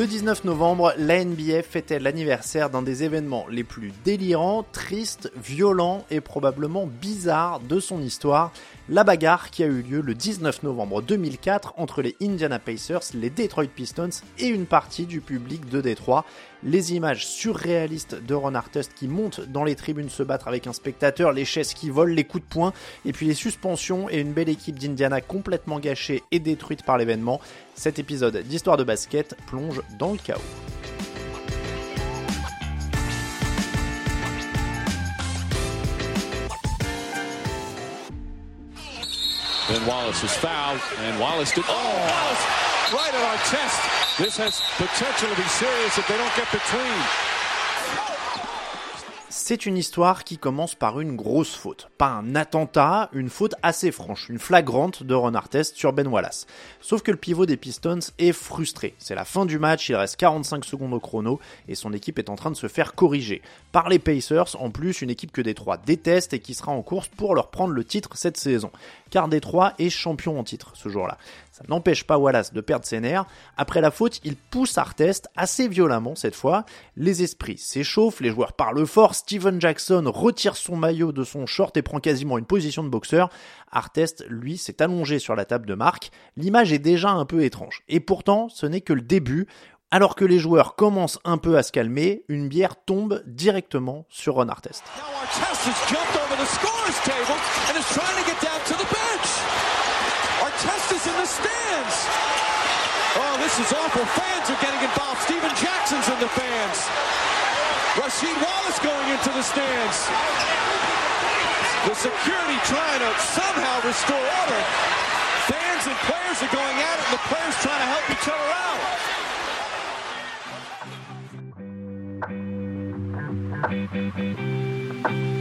Le 19 novembre, la NBA fêtait l'anniversaire d'un des événements les plus délirants, tristes, violents et probablement bizarres de son histoire, la bagarre qui a eu lieu le 19 novembre 2004 entre les Indiana Pacers, les Detroit Pistons et une partie du public de Détroit. Les images surréalistes de Ron Artest qui monte dans les tribunes se battre avec un spectateur, les chaises qui volent, les coups de poing, et puis les suspensions et une belle équipe d'Indiana complètement gâchée et détruite par l'événement. Cet épisode d'Histoire de basket plonge dans le chaos. Right at our chest. This has potential to be serious if they don't get between. C'est une histoire qui commence par une grosse faute. Pas un attentat, une faute assez franche, une flagrante de Ron Artest sur Ben Wallace. Sauf que le pivot des Pistons est frustré. C'est la fin du match, il reste 45 secondes au chrono et son équipe est en train de se faire corriger. Par les Pacers, en plus une équipe que Détroit déteste et qui sera en course pour leur prendre le titre cette saison. Car Détroit est champion en titre ce jour-là. Ça n'empêche pas Wallace de perdre ses nerfs. Après la faute, il pousse Artest assez violemment cette fois. Les esprits s'échauffent, les joueurs parlent fort. Steven Jackson retire son maillot de son short et prend quasiment une position de boxeur. Artest, lui, s'est allongé sur la table de marque. L'image est déjà un peu étrange. Et pourtant, ce n'est que le début. Alors que les joueurs commencent un peu à se calmer, une bière tombe directement sur Ron Artest. Oh, this is awful. Fans are getting involved. Steven Jackson's in the fans. Rasheed Wallace going into the stands. The security trying to somehow restore order. Fans and players are going at it, and the players trying to help each other out.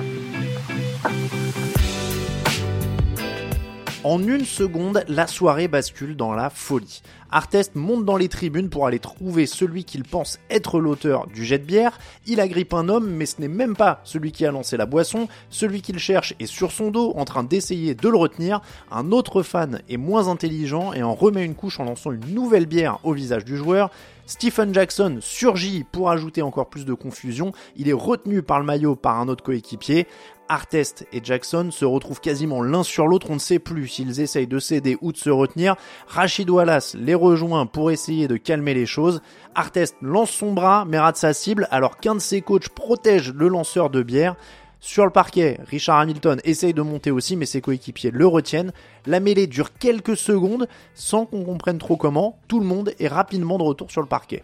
En une seconde, la soirée bascule dans la folie. Artest monte dans les tribunes pour aller trouver celui qu'il pense être l'auteur du jet de bière. Il agrippe un homme, mais ce n'est même pas celui qui a lancé la boisson. Celui qu'il cherche est sur son dos, en train d'essayer de le retenir. Un autre fan est moins intelligent et en remet une couche en lançant une nouvelle bière au visage du joueur. Stephen Jackson surgit pour ajouter encore plus de confusion. Il est retenu par le maillot par un autre coéquipier. Artest et Jackson se retrouvent quasiment l'un sur l'autre, on ne sait plus s'ils essayent de céder ou de se retenir. Rachid Wallace les rejoint pour essayer de calmer les choses. Artest lance son bras mais rate sa cible alors qu'un de ses coachs protège le lanceur de bière. Sur le parquet, Richard Hamilton essaye de monter aussi, mais ses coéquipiers le retiennent. La mêlée dure quelques secondes, sans qu'on comprenne trop comment. Tout le monde est rapidement de retour sur le parquet.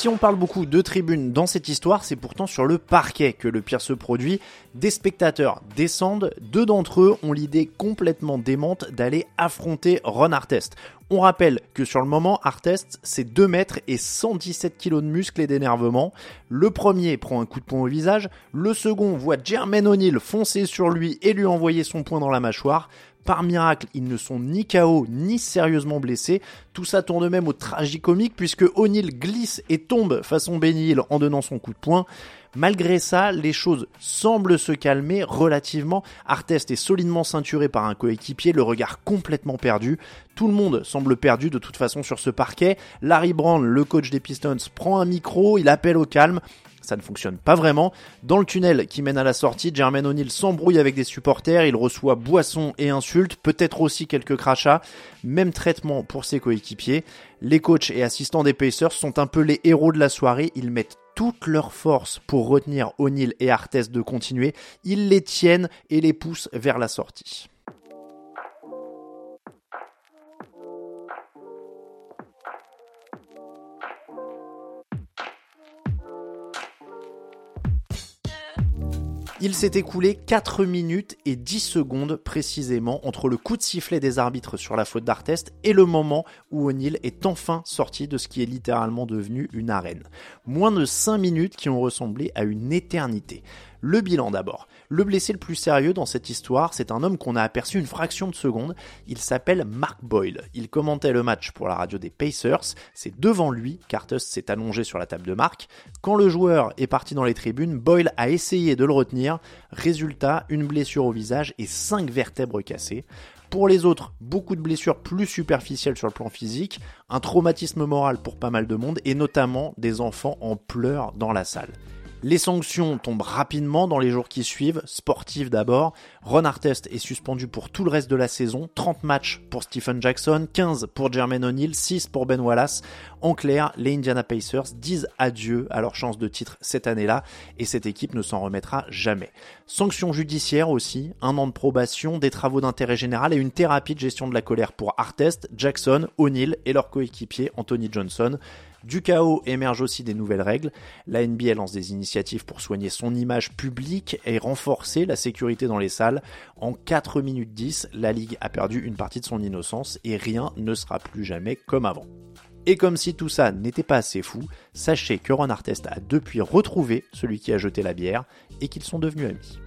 Si on parle beaucoup de tribunes dans cette histoire, c'est pourtant sur le parquet que le pire se produit. Des spectateurs descendent, deux d'entre eux ont l'idée complètement démente d'aller affronter Ron Artest. On rappelle que sur le moment, Artest, c'est 2 mètres et 117 kilos de muscles et d'énervement. Le premier prend un coup de poing au visage, le second voit Jermaine O'Neal foncer sur lui et lui envoyer son poing dans la mâchoire. Par miracle, ils ne sont ni KO ni sérieusement blessés. Tout ça tourne même au tragicomique puisque O'Neill glisse et tombe façon Benny en donnant son coup de poing. Malgré ça, les choses semblent se calmer relativement. Artest est solidement ceinturé par un coéquipier, le regard complètement perdu. Tout le monde semble perdu de toute façon sur ce parquet. Larry Brown, le coach des Pistons, prend un micro, il appelle au calme ça ne fonctionne pas vraiment. Dans le tunnel qui mène à la sortie, Jermaine O'Neal s'embrouille avec des supporters, il reçoit boissons et insultes, peut-être aussi quelques crachats, même traitement pour ses coéquipiers. Les coachs et assistants des Pacers sont un peu les héros de la soirée, ils mettent toutes leurs forces pour retenir O'Neill et Artest de continuer. Ils les tiennent et les poussent vers la sortie. Il s'est écoulé 4 minutes et 10 secondes précisément entre le coup de sifflet des arbitres sur la faute d'Artest et le moment où O'Neill est enfin sorti de ce qui est littéralement devenu une arène. Moins de 5 minutes qui ont ressemblé à une éternité. Le bilan d'abord. Le blessé le plus sérieux dans cette histoire, c'est un homme qu'on a aperçu une fraction de seconde. Il s'appelle Mark Boyle. Il commentait le match pour la radio des Pacers. C'est devant lui qu'Artus s'est allongé sur la table de Mark. Quand le joueur est parti dans les tribunes, Boyle a essayé de le retenir. Résultat, une blessure au visage et 5 vertèbres cassées. Pour les autres, beaucoup de blessures plus superficielles sur le plan physique, un traumatisme moral pour pas mal de monde et notamment des enfants en pleurs dans la salle. Les sanctions tombent rapidement dans les jours qui suivent, sportives d'abord. Ron Artest est suspendu pour tout le reste de la saison, 30 matchs pour Stephen Jackson, 15 pour Jermaine O'Neal, 6 pour Ben Wallace. En clair, les Indiana Pacers disent adieu à leur chance de titre cette année-là et cette équipe ne s'en remettra jamais. Sanctions judiciaires aussi, un an de probation, des travaux d'intérêt général et une thérapie de gestion de la colère pour Artest, Jackson, O'Neal et leur coéquipier Anthony Johnson. Du chaos émergent aussi des nouvelles règles. La NBA lance des initiatives pour soigner son image publique et renforcer la sécurité dans les salles. En 4 minutes 10, la Ligue a perdu une partie de son innocence et rien ne sera plus jamais comme avant. Et comme si tout ça n'était pas assez fou, sachez que Ron Artest a depuis retrouvé celui qui a jeté la bière et qu'ils sont devenus amis.